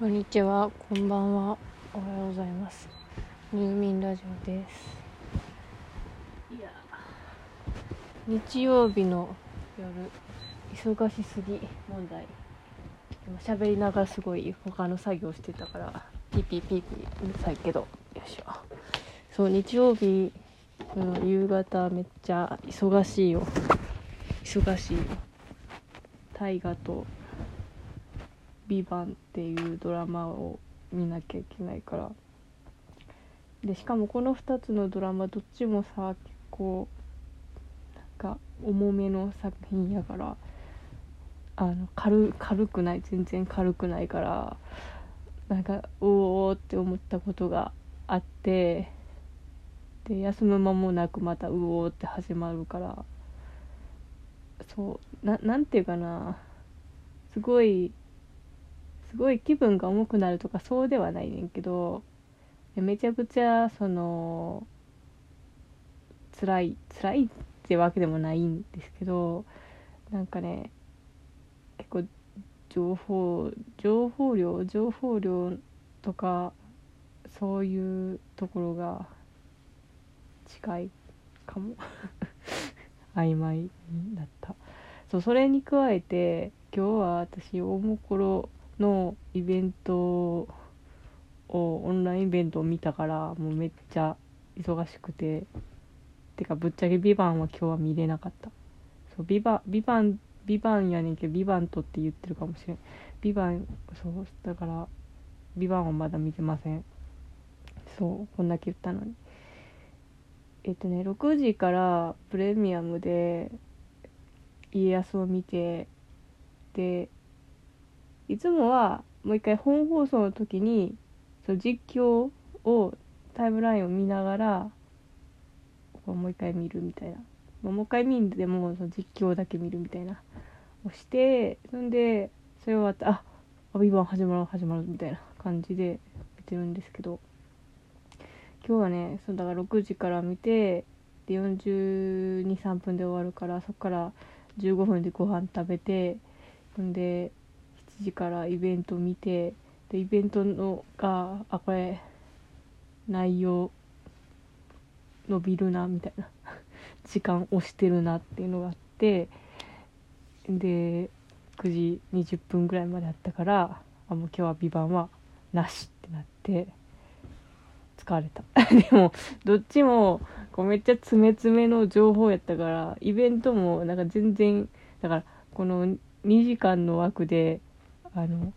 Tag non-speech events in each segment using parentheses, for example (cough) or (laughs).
こんにちは、こんばんは、おはようございます。入眠ラジオです。いや、日曜日の夜、忙しすぎ問題。今喋りながらすごい他の作業してたから、ピーピーピーピーうるさいけど、よいしょ。そう、日曜日の夕方めっちゃ忙しいよ。忙しいよ。大河とビバンっていうドラマを見なきゃいけないから。でしかもこの2つのドラマどっちもさ結構なんか重めの作品やからあの軽軽くない全然軽くないからなんかおおって思ったことがあってで休む間もなくまたうおって始まるから。そうななんていうかな。すごいすごい気分が重くなるとかそうではないねんけどめちゃくちゃその辛い辛いってわけでもないんですけどなんかね結構情報情報量情報量とかそういうところが近いかも。(laughs) 曖昧になった。そうそれに加えて今日は私大もころのイベントをオンラインイベントを見たからもうめっちゃ忙しくて。てかぶっちゃけ「ビバンは今日は見れなかった。そうビバビバンビバンやねんけどビバントって言ってるかもしれん。ビバンそうだからビバンはまだ見てません。そうこんだけ言ったのに。えっとね6時からプレミアムで家康を見てでいつもはもう一回本放送の時にその実況をタイムラインを見ながらもう一回見るみたいな。もう一回見んでもその実況だけ見るみたいな。をしてそんでそれ終わってああビバン始まる始まるみたいな感じで見てるんですけど。今日はねそのだから6時から見てで423分で終わるからそこから15分でご飯食べてほんで時からイベント見てでイベントのがあこれ内容伸びるなみたいな (laughs) 時間押してるなっていうのがあってで9時20分ぐらいまであったからあもう今日は「ビバンはなしってなって疲れた。(laughs) でもどっちもこうめっちゃ詰め詰めの情報やったからイベントもなんか全然だからこの2時間の枠であの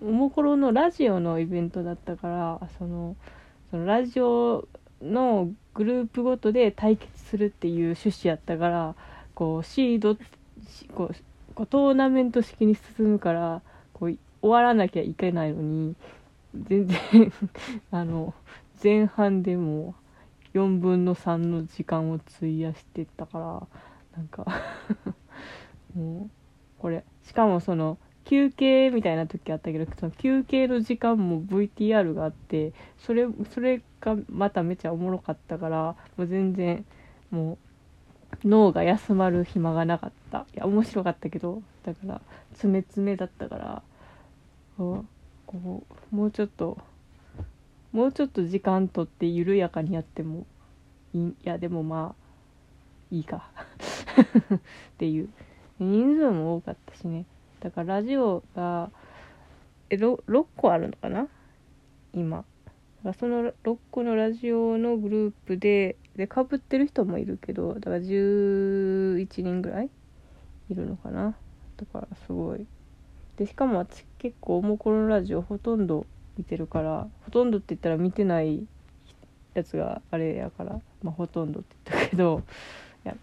おもころのラジオのイベントだったからそのそのラジオのグループごとで対決するっていう趣旨やったからこうシードこうこうトーナメント式に進むからこう終わらなきゃいけないのに全然 (laughs) あの前半でも4分の3の時間を費やしてたからなんか (laughs) もうこれしかもその休憩みたいな時あったけどその休憩の時間も VTR があってそれそれがまためちゃおもろかったからもう全然もう脳が休まる暇がなかった。いや面白かったけどだから詰め詰めだったからこうもうちょっともうちょっと時間とって緩やかにやってもいいやでもまあいいか。(laughs) っていう。人数も多かったしね。だからラジオがえ 6, 6個あるのかな？今。その6個のラジオのグループででかぶってる人もいるけどだから11人ぐらいいるのかな？だからすごい。でしかも私結構おもころのラジオほとんど見てるからほとんどって言ったら見てないやつがあれやからまあほとんどって言ったけどいや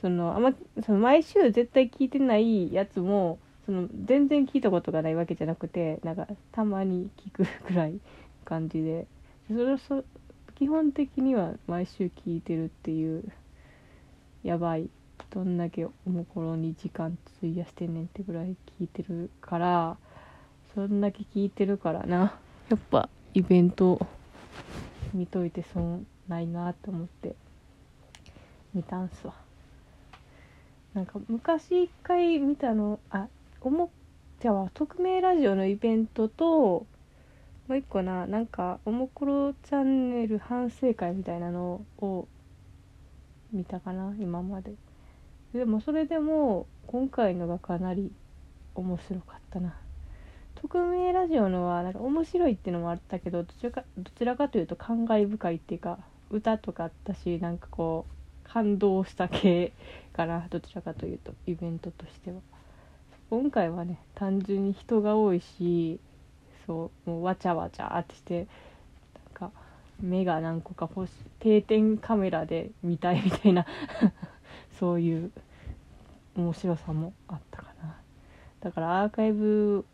そのあんまその毎週絶対聞いてないやつもその全然聞いたことがないわけじゃなくてなんかたまに聞くぐらい感じで。それそ基本的には毎週聞いてるっていうやばい。どんだけおもころに時間費やしてんねんってぐらい聞いてるからそんだけ聞いてるからな。やっぱイベント見といて損ないなと思って見たんすわ。なんか昔一回見たのあおもじゃあ匿名ラジオのイベントともう一個ななんかおもころチャンネル反省会みたいなのを見たかな今まで。でもそれでも今回のがかなり面白かったな。匿名ラジオのはなんか面白いっていうのもあったけどどちらかどちらかというと感慨深いっていうか歌とかあったしなんかこう感動した系かなどちらかというとイベントとしては。今回はね単純に人が多いしそうもうわちゃわちゃってしてなんか目が何個か欲し定点カメラで見たいみたいな (laughs) そういう面白さもあったかな。だからアーカイブ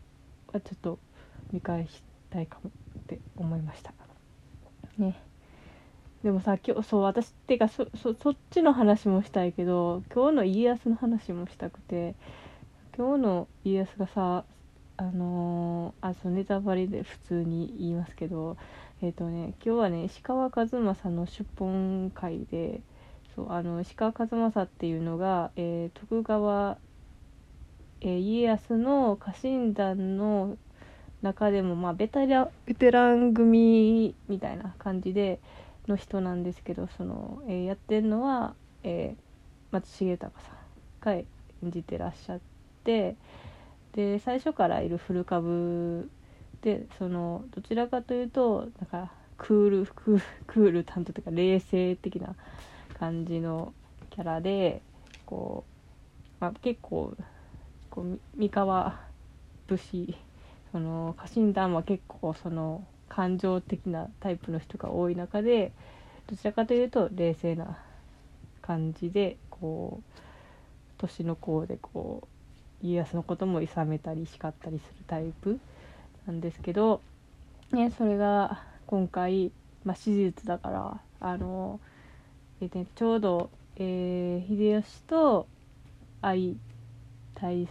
はちょっと見返したいかもって思いました。ね。でもさ今日そう私っていうかそそそっちの話もしたいけど今日の家康の話もしたくて今日の家康がさあのー、あそうネタバレで普通に言いますけどえっ、ー、とね今日はね石川数正の出本会でそうあの石川数正っていうのが、えー、徳川、えー、家康の家臣団の中でも、まあ、ベテラベテラン組みたいな感じでの人なんですけどその、えー、やってるのは、え松重隆さんが演じてらっしゃってで最初からいる古株でそのどちらかというとなんかクールクール担当というか冷静的な感じのキャラでこう、まあ、結構こう三河武士その家臣団は結構その感情的なタイプの人が多い中でどちらかというと冷静な感じでこう年の功でこう家康のことも諌めたり叱ったりするタイプなんですけど、ね、それが今回、まあ、手術だからあの、えー、ね、ちょうど、えー、秀吉と相対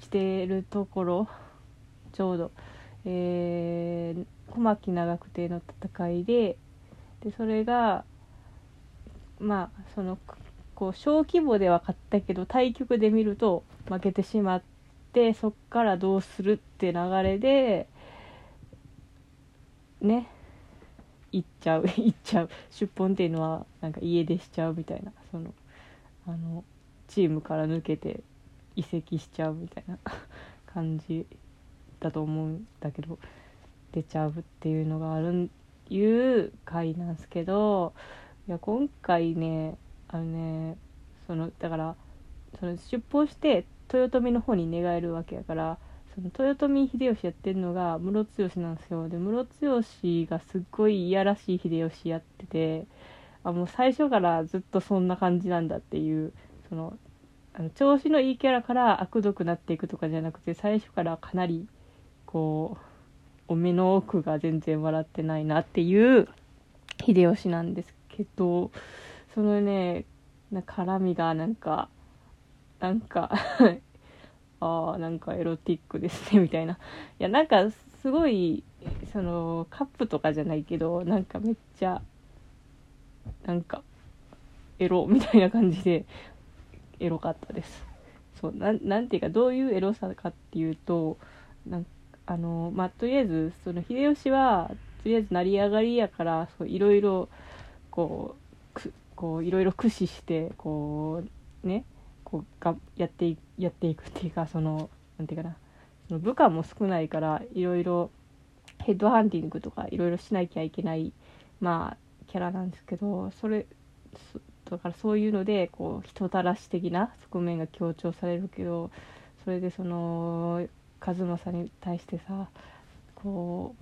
してるところちょうど、えー、小牧長久手の戦いででそれがまあそのこう小規模では勝ったけど対局で見ると負けてしまってそっからどうするって流れでね行っちゃう (laughs) 行っちゃう。出本っていうのはなんか家出しちゃうみたいな。そのあのチームから抜けて移籍しちゃうみたいな (laughs) 感じだと思うんだけど出ちゃうっていうのがあるいう回なんですけどいや今回ねあのねそのだからその出奔して豊臣の方に寝返るわけやからその豊臣秀吉やってるのが室剛なんですよ。で室剛がすっごいいやらしい秀吉やっててあもう最初からずっとそんな感じなんだっていうそのあの調子のいいキャラから悪毒なっていくとかじゃなくて最初からかなりこうお目の奥が全然笑ってないなっていう秀吉なんですけどそのねな絡みがなんかなんか (laughs) ああなんかエロティックですね (laughs) みたいな。いやなんかすごいそのカップとかじゃないけどなんかめっちゃなんかエロみたいな感じでエロかったです。そうなんなんていうかどういうエロさかっていうとなんあのまあとりあえずその秀吉はとりあえず成り上がりやからいろいろこうこういろいろ駆使してこうねこうがやってやっていくっていうかそのなんていうかなその部下も少ないからいろいろヘッドハンティングとかいろいろしなきゃいけないまあキャラなんですけどそれだからそういうのでこう人たらし的な側面が強調されるけどそれでその和正に対してさこ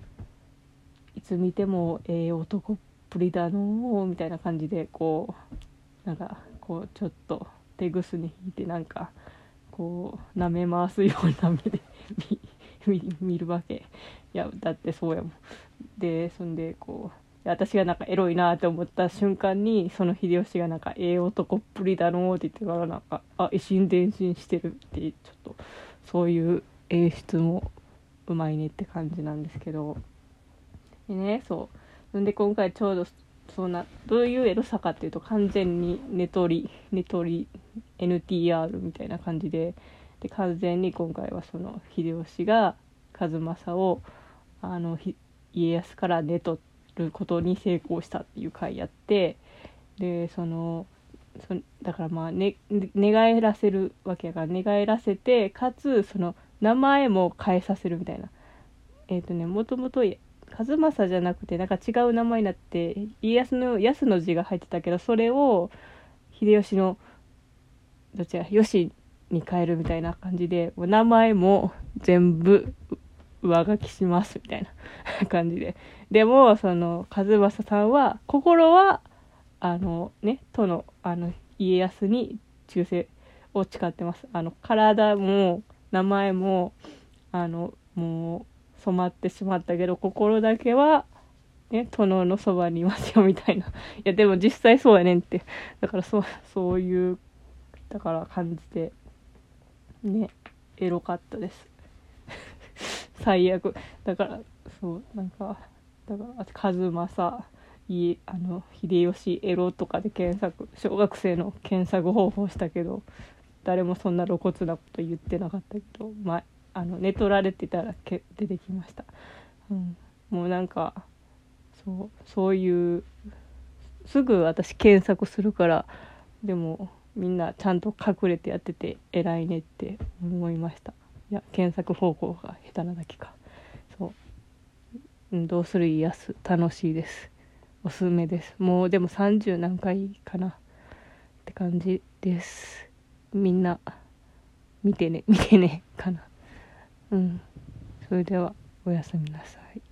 ういつ見てもええ男っプリだのみたいな感じでこうなんかこうちょっと手ぐすに引いてなんかこう舐め回すような目で見るわけ。いやだってそうやもん。でそんでこう私がなんかエロいなって思った瞬間にその秀吉がなんか「ええ男っぷりだの」って言ってからなんか「あ一心伝心してる」ってちょっとそういう演出もうまいねって感じなんですけど。でねそう。んで今回ちょうどそんなどういうエロさかっていうと完全に寝取り寝取り NTR みたいな感じでで完全に今回はその秀吉が和正をあの家康から寝取ることに成功したっていう回やってでそのそだからまあ、ね、寝返らせるわけやから寝返らせてかつその名前も変えさせるみたいな。えっ、ー、とねもともと数正じゃなくてなんか違う名前になって家康の「安」の字が入ってたけどそれを秀吉のどちら吉に変えるみたいな感じで名前も全部上書きしますみたいな感じで。(laughs) でもその和正さんは心はあのね殿あの家康に忠誠を誓ってます。あの体も名前もあのもう染まってしまったけど心だけはね殿のそばにいますよみたいな。(laughs) いやでも実際そうやねんって。だからそうそういうだから感じてねエロかったです。(laughs) 最悪。だからそうなんかだから和正いあの秀吉エロとかで検索小学生の検索方法したけど誰もそんな露骨なこと言ってなかったけどまああの寝取られてたらけ出てきました、うん、もうなんかそうそういうすぐ私検索するからでもみんなちゃんと隠れてやってて偉いねって思いました。いや検索方法が下手なだけか。そう、うん、どうする家康。楽しいです。おすすめです。もうでも30何回かな。って感じです。みんな見てね見てねかな。うん。それではおやすみなさい。